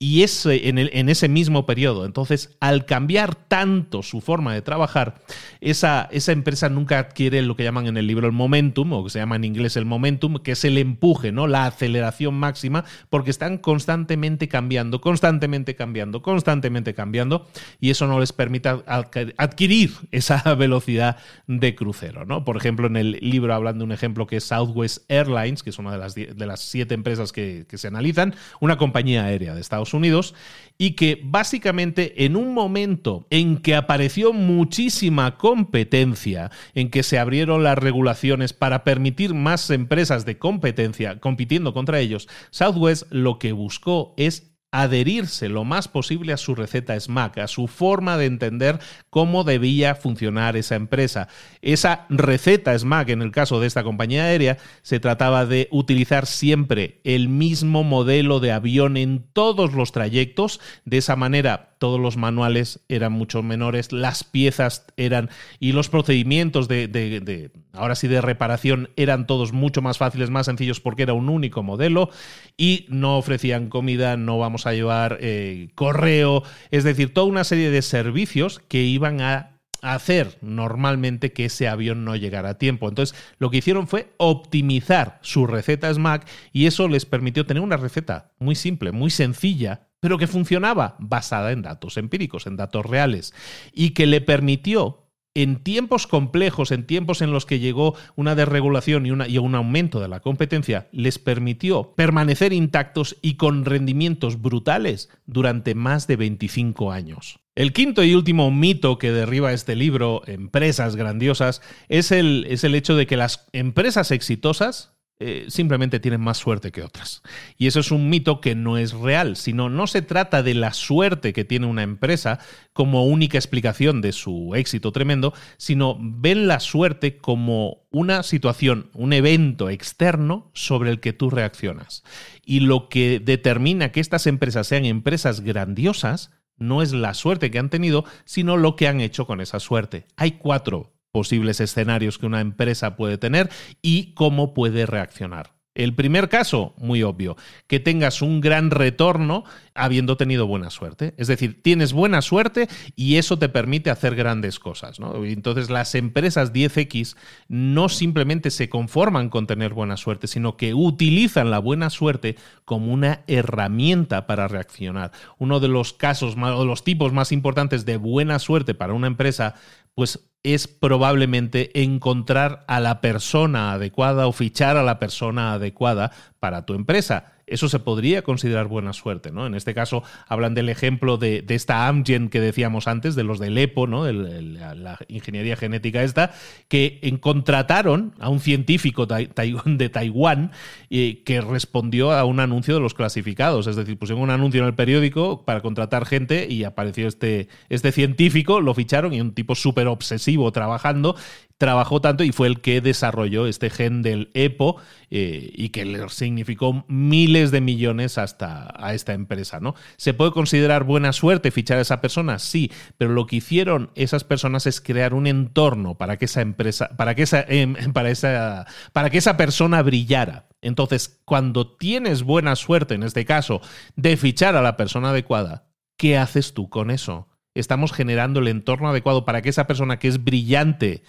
Speaker 1: y ese, en, en, ese mismo periodo. Entonces, al cambiar tanto su forma de trabajar, esa, esa, empresa nunca adquiere lo que llaman en el libro el momentum, o que se llama en inglés el momentum, que es el empuje, ¿no? la aceleración máxima, porque están constantemente cambiando, constantemente cambiando, constantemente cambiando, y eso no les permite adquirir esa velocidad de crucero. ¿no? Por ejemplo, en el libro hablan de un ejemplo que es Southwest Airlines, que es una de las, de las siete empresas que, que se analizan, una compañía aérea de Estados Unidos y que básicamente en un momento en que apareció muchísima competencia, en que se abrieron las regulaciones para permitir más empresas de competencia compitiendo contra ellos, Southwest lo que buscó es adherirse lo más posible a su receta SMAC, a su forma de entender cómo debía funcionar esa empresa. Esa receta SMAC, en el caso de esta compañía aérea, se trataba de utilizar siempre el mismo modelo de avión en todos los trayectos. De esa manera todos los manuales eran mucho menores, las piezas eran y los procedimientos de, ahora sí de reparación eran todos mucho más fáciles, más sencillos porque era un único modelo y no ofrecían comida, no vamos a llevar eh, correo, es decir, toda una serie de servicios que iban a hacer normalmente que ese avión no llegara a tiempo. Entonces, lo que hicieron fue optimizar su receta SMAC y eso les permitió tener una receta muy simple, muy sencilla, pero que funcionaba basada en datos empíricos, en datos reales, y que le permitió en tiempos complejos, en tiempos en los que llegó una desregulación y, un aumento de la competencia, les permitió permanecer intactos y con rendimientos brutales durante más de 25 años. El quinto y último mito que derriba este libro, Empresas Grandiosas, es el hecho de que las empresas exitosas eh, simplemente tienen más suerte que otras. Y eso es un mito que no es real, sino no se trata de la suerte que tiene una empresa como única explicación de su éxito tremendo, sino ven la suerte como una situación, un evento externo sobre el que tú reaccionas. Y lo que determina que estas empresas sean empresas grandiosas no es la suerte que han tenido, sino lo que han hecho con esa suerte. Hay cuatro posibles escenarios que una empresa puede tener y cómo puede reaccionar. El primer caso, muy obvio, que tengas un gran retorno habiendo tenido buena suerte. Es decir, tienes buena suerte y eso te permite hacer grandes cosas. Entonces, las empresas 10X no simplemente se conforman con tener buena suerte, sino que utilizan la buena suerte como una herramienta para reaccionar. Uno de los casos o los tipos más importantes de buena suerte para una empresa pues es probablemente encontrar a la persona adecuada o fichar a la persona adecuada para tu empresa eso se podría considerar buena suerte, ¿no? En este caso hablan del ejemplo de, esta Amgen que decíamos antes, de los del EPO, ¿no? la, ingeniería genética esta, que contrataron a un científico de Taiwán eh, que respondió a un anuncio de los clasificados, es decir, pusieron un anuncio en el periódico para contratar gente y apareció este, este científico, lo ficharon y un tipo súper obsesivo trabajando trabajó tanto y fue el que desarrolló este gen del EPO eh, y que le significó miles de millones hasta a esta empresa. ¿no? ¿Se puede considerar buena suerte fichar a esa persona? Sí, pero lo que hicieron esas personas es crear un entorno para que esa empresa, para que esa, em, para esa, para que esa persona brillara. Entonces, cuando tienes buena suerte, en este caso, de fichar a la persona adecuada, ¿qué haces tú con eso? Estamos generando el entorno adecuado para que esa persona que es brillante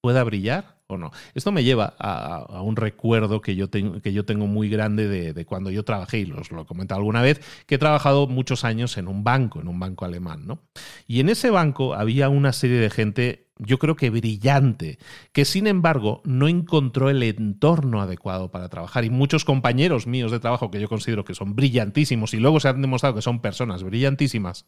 Speaker 1: pueda brillar o no. Esto me lleva a, un recuerdo que yo, tengo, muy grande de, cuando yo trabajé, y os lo he comentado alguna vez, que he trabajado muchos años en un banco, en un banco alemán, ¿no? Y en ese banco había una serie de gente yo creo que brillante, que sin embargo no encontró el entorno adecuado para trabajar. Y muchos compañeros míos de trabajo que yo considero que son brillantísimos y luego se han demostrado que son personas brillantísimas,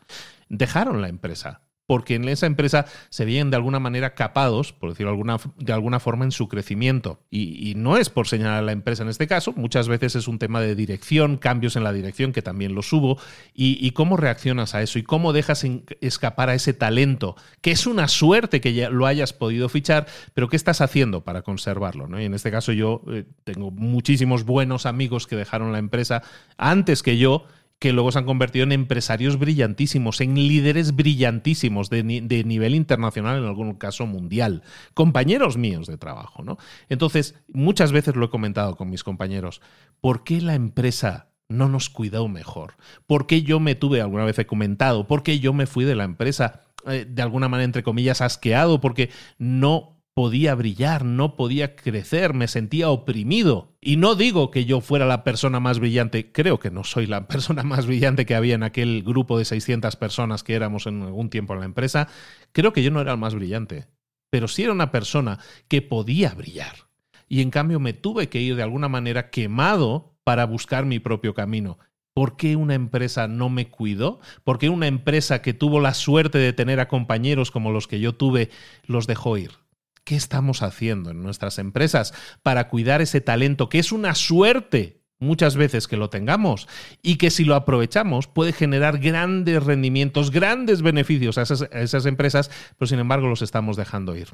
Speaker 1: dejaron la empresa porque en esa empresa se veían de alguna manera capados, por decirlo de alguna forma, en su crecimiento. Y, no es por señalar a la empresa en este caso, muchas veces es un tema de dirección, cambios en la dirección, que también lo subo, y, cómo reaccionas a eso y cómo dejas escapar a ese talento, que es una suerte que ya lo hayas podido fichar, pero ¿qué estás haciendo para conservarlo? ¿no? Y en este caso yo eh, tengo muchísimos buenos amigos que dejaron la empresa antes que yo, que luego se han convertido en empresarios brillantísimos, en líderes brillantísimos de, nivel internacional, en algún caso mundial, compañeros míos de trabajo, ¿no? Entonces, muchas veces lo he comentado con mis compañeros, ¿por qué la empresa no nos cuidó mejor? ¿Por qué yo me tuve, alguna vez he comentado, por qué yo me fui de la empresa eh, de alguna manera, entre comillas, asqueado, porque no podía brillar, no podía crecer, me sentía oprimido. Y no digo que yo fuera la persona más brillante, creo que no soy la persona más brillante que había en aquel grupo de 600 personas que éramos en algún tiempo en la empresa, creo que yo no era el más brillante, pero sí era una persona que podía brillar. Y en cambio me tuve que ir de alguna manera quemado para buscar mi propio camino. ¿Por qué una empresa no me cuidó? ¿Por qué una empresa que tuvo la suerte de tener a compañeros como los que yo tuve los dejó ir? ¿Qué estamos haciendo en nuestras empresas para cuidar ese talento que es una suerte muchas veces que lo tengamos y que si lo aprovechamos puede generar grandes rendimientos, grandes beneficios a esas, a esas empresas, pero sin embargo los estamos dejando ir.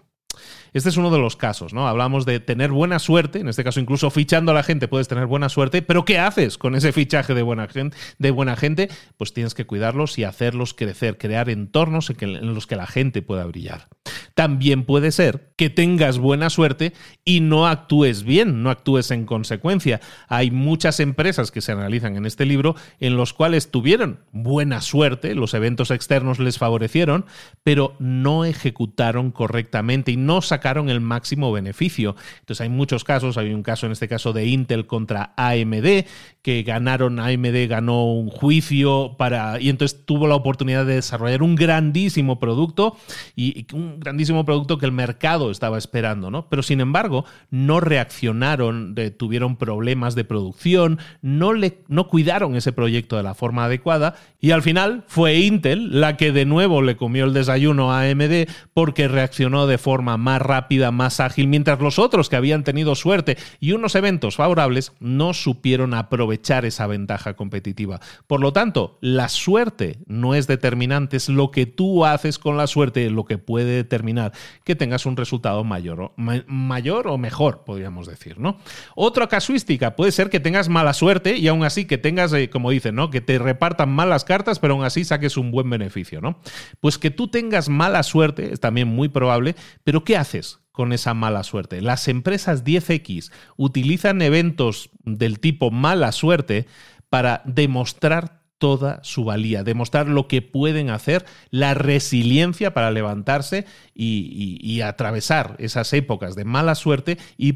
Speaker 1: Este es uno de los casos, ¿no? Hablamos de tener buena suerte, en este caso incluso fichando a la gente puedes tener buena suerte, pero ¿qué haces con ese fichaje de buena gente? De buena gente? Pues tienes que cuidarlos y hacerlos crecer, crear entornos en, los que la gente pueda brillar. También puede ser que tengas buena suerte y no actúes bien, no actúes en consecuencia. Hay muchas empresas que se analizan en este libro en los cuales tuvieron buena suerte, los eventos externos les favorecieron, pero no ejecutaron correctamente y no sacaron el máximo beneficio. Entonces hay muchos casos, hay un caso en este caso de Intel contra AMD, que ganaron, AMD ganó un juicio para, y entonces tuvo la oportunidad de desarrollar un grandísimo producto y, un grandísimo producto que el mercado estaba esperando, ¿no? Pero sin embargo, no reaccionaron, tuvieron problemas de producción, no, le, no cuidaron ese proyecto de la forma adecuada y al final fue Intel la que de nuevo le comió el desayuno a AMD porque reaccionó de forma más rápida, más ágil, mientras los otros que habían tenido suerte y unos eventos favorables no supieron aprovechar esa ventaja competitiva. Por lo tanto, la suerte no es determinante, es lo que tú haces con la suerte lo que puede determinar que tengas un resultado mayor o, mayor o mejor, podríamos decir, ¿no? Otra casuística puede ser que tengas mala suerte y aún así que tengas, eh, como dicen, ¿no? Que te repartan malas cartas, pero aún así saques un buen beneficio, ¿no? Pues que tú tengas mala suerte es también muy probable, pero ¿qué haces? Con esa mala suerte. Las empresas 10X utilizan eventos del tipo mala suerte para demostrar toda su valía, demostrar lo que pueden hacer, la resiliencia para levantarse y, atravesar esas épocas de mala suerte y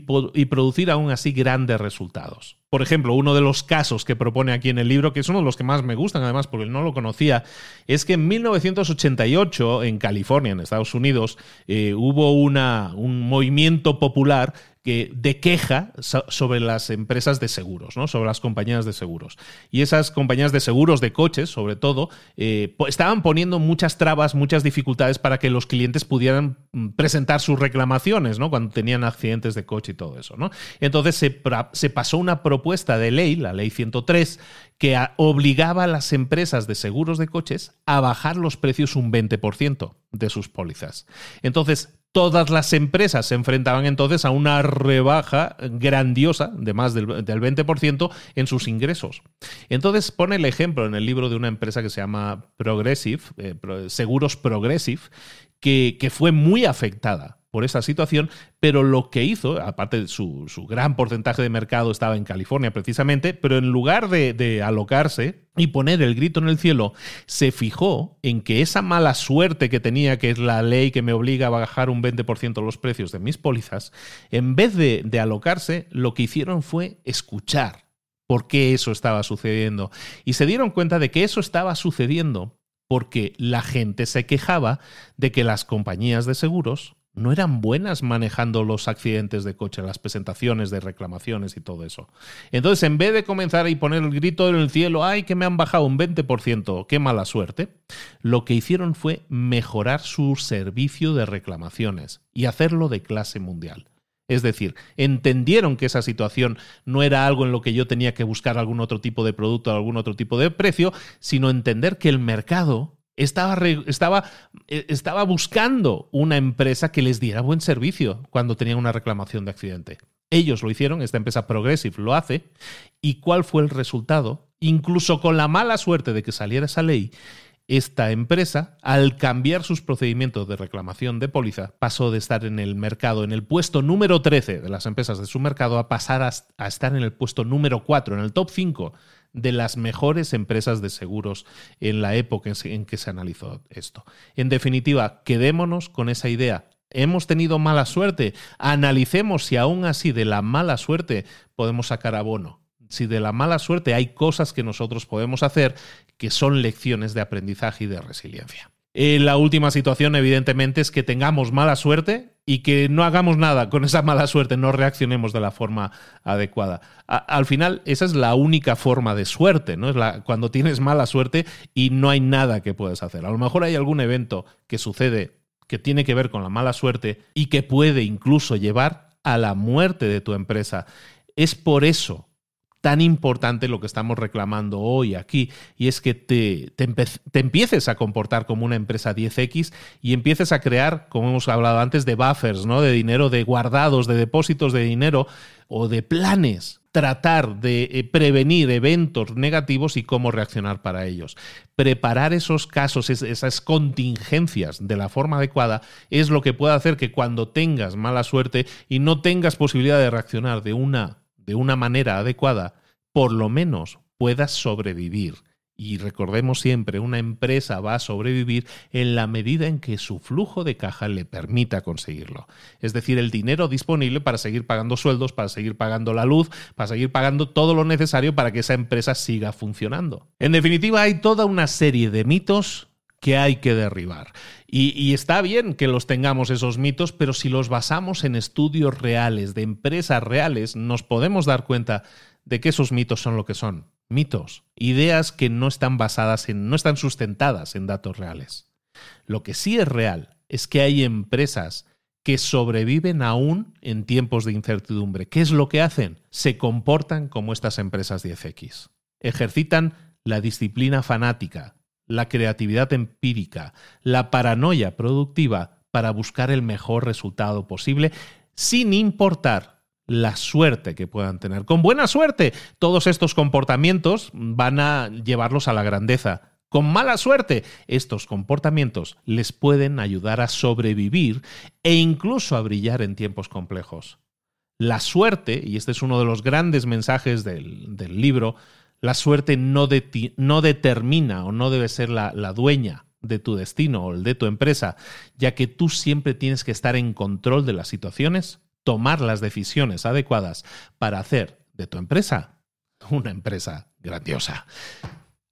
Speaker 1: producir aún así grandes resultados. Por ejemplo, uno de los casos que propone aquí en el libro, que es uno de los que más me gustan, además, porque no lo conocía, es que en 1988, en California, en Estados Unidos, eh, hubo un movimiento popular que, de queja sobre las empresas de seguros, ¿no? sobre las compañías de seguros. Y esas compañías de seguros de coches, sobre todo, eh, estaban poniendo muchas trabas, muchas dificultades para que los clientes pudieran mm, presentar sus reclamaciones ¿no? cuando tenían accidentes de coche y todo eso. ¿no? Entonces se, se pasó una propuesta propuesta de ley, la ley 103, que obligaba a las empresas de seguros de coches a bajar los precios un 20% de sus pólizas. Entonces, todas las empresas se enfrentaban entonces a una rebaja grandiosa de más del, 20% en sus ingresos. Entonces pone el ejemplo en el libro de una empresa que se llama Progressive, eh, Seguros Progressive, que, que fue muy afectada por esa situación, pero lo que hizo, aparte de su, gran porcentaje de mercado estaba en California precisamente, pero en lugar de, de, alocarse y poner el grito en el cielo, se fijó en que esa mala suerte que tenía, que es la ley que me obliga a bajar un 20% los precios de mis pólizas, en vez de, de alocarse, lo que hicieron fue escuchar por qué eso estaba sucediendo. Y se dieron cuenta de que eso estaba sucediendo porque la gente se quejaba de que las compañías de seguros no eran buenas manejando los accidentes de coche, las presentaciones de reclamaciones y todo eso. Entonces, en vez de comenzar y poner el grito en el cielo, ay, que me han bajado un 20%, qué mala suerte, lo que hicieron fue mejorar su servicio de reclamaciones y hacerlo de clase mundial. Es decir, entendieron que esa situación no era algo en lo que yo tenía que buscar algún otro tipo de producto, algún otro tipo de precio, sino entender que el mercado estaba, estaba, eh, estaba buscando una empresa que les diera buen servicio cuando tenían una reclamación de accidente. Ellos lo hicieron, esta empresa Progressive lo hace. ¿Y cuál fue el resultado? Incluso con la mala suerte de que saliera esa ley, esta empresa, al cambiar sus procedimientos de reclamación de póliza, pasó de estar en el mercado, en el puesto número 13 de las empresas de su mercado, a pasar a, a estar en el puesto número 4, en el top 5 de las mejores empresas de seguros en la época en que se analizó esto. En definitiva, quedémonos con esa idea. Hemos tenido mala suerte. Analicemos si aún así de la mala suerte podemos sacar abono. Si de la mala suerte hay cosas que nosotros podemos hacer que son lecciones de aprendizaje y de resiliencia. Eh, la última situación, evidentemente, es que tengamos mala suerte y que no hagamos nada con esa mala suerte, no reaccionemos de la forma adecuada. al final, esa es la única forma de suerte, ¿no? Es cuando tienes mala suerte y no hay nada que puedas hacer. A lo mejor hay algún evento que sucede que tiene que ver con la mala suerte y que puede incluso llevar a la muerte de tu empresa. Es por eso tan importante lo que estamos reclamando hoy aquí, y es que te, te, empieces a comportar como una empresa 10X y empieces a crear, como hemos hablado antes, de buffers, ¿no? de dinero, de guardados, de depósitos de dinero o de planes tratar de eh, prevenir eventos negativos y cómo reaccionar para ellos. Preparar esos casos, esas contingencias de la forma adecuada es lo que puede hacer que cuando tengas mala suerte y no tengas posibilidad de reaccionar de una, de una manera adecuada, por lo menos puedas sobrevivir y recordemos siempre, una empresa va a sobrevivir en la medida en que su flujo de caja le permita conseguirlo. Es decir, el dinero disponible para seguir pagando sueldos, para seguir pagando la luz, para seguir pagando todo lo necesario para que esa empresa siga funcionando. En definitiva, hay toda una serie de mitos que hay que derribar. Y, está bien que los tengamos esos mitos, pero si los basamos en estudios reales, de empresas reales, nos podemos dar cuenta de que esos mitos son lo que son mitos, ideas que no están basadas en, no están sustentadas en datos reales. Lo que sí es real es que hay empresas que sobreviven aún en tiempos de incertidumbre. ¿Qué es lo que hacen? Se comportan como estas empresas 10X. Ejercitan la disciplina fanática, la creatividad empírica, la paranoia productiva para buscar el mejor resultado posible sin importar la suerte que puedan tener. Con buena suerte, todos estos comportamientos van a llevarlos a la grandeza. Con mala suerte, estos comportamientos les pueden ayudar a sobrevivir e incluso a brillar en tiempos complejos. La suerte, y este es uno de los grandes mensajes del, libro, la suerte no, no, determina o no debe ser la, la dueña de tu destino o el de tu empresa, ya que tú siempre tienes que estar en control de las situaciones tomar las decisiones adecuadas para hacer de tu empresa una empresa grandiosa.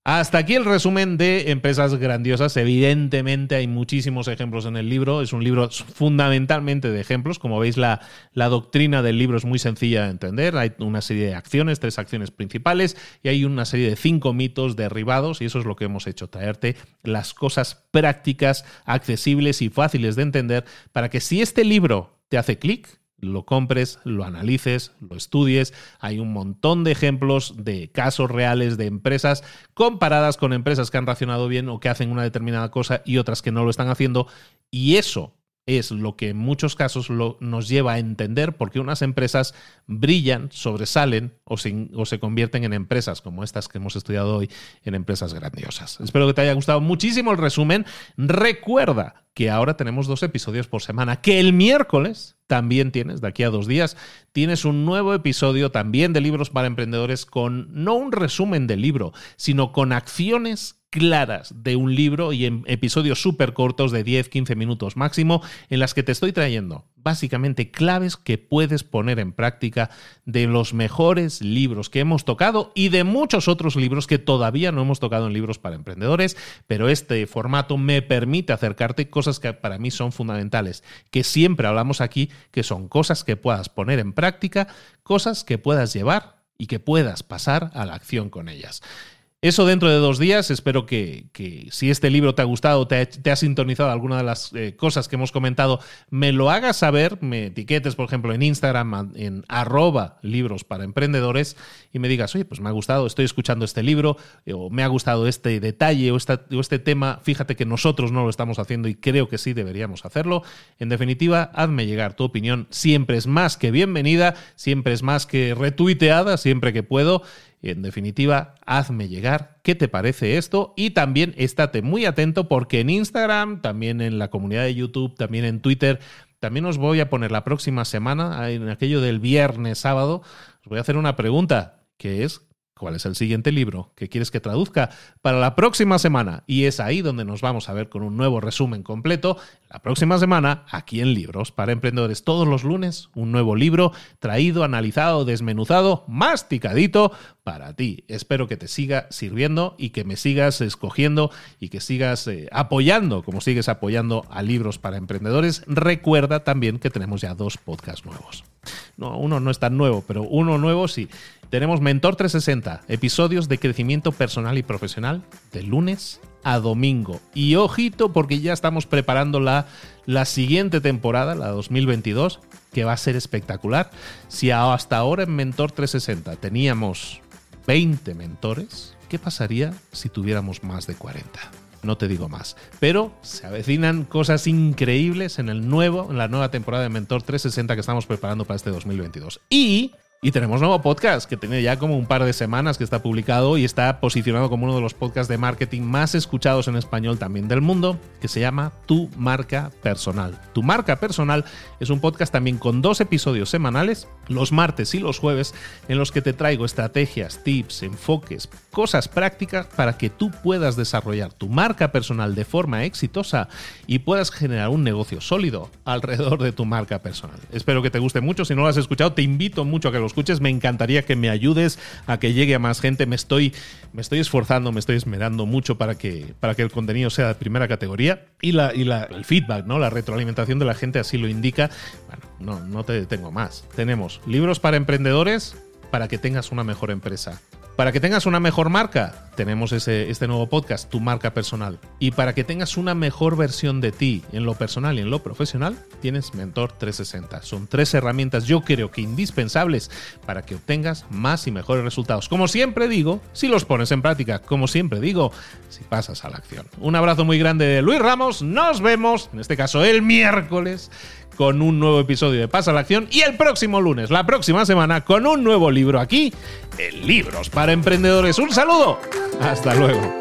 Speaker 1: Hasta aquí el resumen de empresas grandiosas. Evidentemente hay muchísimos ejemplos en el libro. Es un libro fundamentalmente de ejemplos. Como veis, la, la, doctrina del libro es muy sencilla de entender. Hay una serie de acciones, tres acciones principales, y hay una serie de cinco mitos derribados, y eso es lo que hemos hecho, traerte las cosas prácticas, accesibles y fáciles de entender para que si este libro te hace clic, lo compres, lo analices, lo estudies. Hay un montón de ejemplos de casos reales de empresas comparadas con empresas que han racionado bien o que hacen una determinada cosa y otras que no lo están haciendo. Y eso es lo que en muchos casos nos lleva a entender por qué unas empresas brillan, sobresalen o se, o se, convierten en empresas como estas que hemos estudiado hoy, en empresas grandiosas. Espero que te haya gustado muchísimo el resumen. Recuerda que ahora tenemos dos episodios por semana, que el miércoles también tienes, de aquí a dos días, tienes un nuevo episodio también de libros para emprendedores con no un resumen del libro, sino con acciones claras de un libro y en episodios súper cortos de 10-15 minutos máximo en las que te estoy trayendo básicamente claves que puedes poner en práctica de los mejores libros que hemos tocado y de muchos otros libros que todavía no hemos tocado en libros para emprendedores, pero este formato me permite acercarte cosas que para mí son fundamentales, que siempre hablamos aquí, que son cosas que puedas poner en práctica, cosas que puedas llevar y que puedas pasar a la acción con ellas. Eso dentro de dos días. Espero que, si este libro te ha gustado, te ha, te ha sintonizado alguna de las eh, cosas que hemos comentado, me lo hagas saber, me etiquetes, por ejemplo, en Instagram, en arroba libros para emprendedores, y me digas, oye, pues me ha gustado, estoy escuchando este libro, eh, o me ha gustado este detalle o, o este tema, fíjate que nosotros no lo estamos haciendo y creo que sí deberíamos hacerlo. En definitiva, hazme llegar tu opinión, siempre es más que bienvenida, siempre es más que retuiteada, siempre que puedo. En definitiva, hazme llegar. Qué te parece esto y también estate muy atento porque en Instagram, también en la comunidad de YouTube, también en Twitter, también os voy a poner la próxima semana, en aquello del viernes, sábado, os voy a hacer una pregunta, que es cuál es el siguiente libro que quieres que traduzca para la próxima semana. Y es ahí donde nos vamos a ver con un nuevo resumen completo la próxima semana aquí en Libros para Emprendedores. Todos los lunes un nuevo libro traído, analizado, desmenuzado, masticadito para ti. Espero que te siga sirviendo y que me sigas escogiendo y que sigas eh, apoyando como sigues apoyando a Libros para Emprendedores. Recuerda también que tenemos ya dos podcasts nuevos. No, uno no es tan nuevo, pero uno nuevo sí. Tenemos Mentor 360, episodios de crecimiento personal y profesional de lunes a domingo. Y ojito porque ya estamos preparando la, la siguiente temporada, la 2022, que va a ser espectacular. Si hasta ahora en Mentor 360 teníamos 20 mentores, ¿qué pasaría si tuviéramos más de 40? No te digo más. Pero se avecinan cosas increíbles en el nuevo, en la nueva temporada de Mentor 360 que estamos preparando para este 2022. Y y tenemos nuevo podcast que tiene ya como un par de semanas que está publicado y está posicionado como uno de los podcasts de marketing más escuchados en español también del mundo, que se llama Tu Marca Personal. Tu Marca Personal es un podcast también con dos episodios semanales, los martes y los jueves, en los que te traigo estrategias, tips, enfoques, cosas prácticas para que tú puedas desarrollar tu marca personal de forma exitosa y puedas generar un negocio sólido alrededor de tu marca personal. Espero que te guste mucho. Si no lo has escuchado, te invito mucho a que lo escuches. Me encantaría que me ayudes a que llegue a más gente. Me estoy, me estoy esforzando, me estoy esmerando mucho para que, para que el contenido sea de primera categoría. Y, la, y la, el feedback, ¿no? la retroalimentación de la gente así lo indica. Bueno, no, no te detengo más. Tenemos libros para emprendedores para que tengas una mejor empresa. Para que tengas una mejor marca, tenemos este nuevo podcast, Tu Marca Personal. Y para que tengas una mejor versión de ti en lo personal y en lo profesional, tienes Mentor 360. Son tres herramientas, yo creo que indispensables para que obtengas más y mejores resultados. Como siempre digo, si los pones en práctica, como siempre digo, si pasas a la acción. Un abrazo muy grande de Luis Ramos, nos vemos, en este caso el miércoles con un nuevo episodio de Pasa la Acción y el próximo lunes, la próxima semana, con un nuevo libro aquí en Libros para Emprendedores. Un saludo. Hasta luego.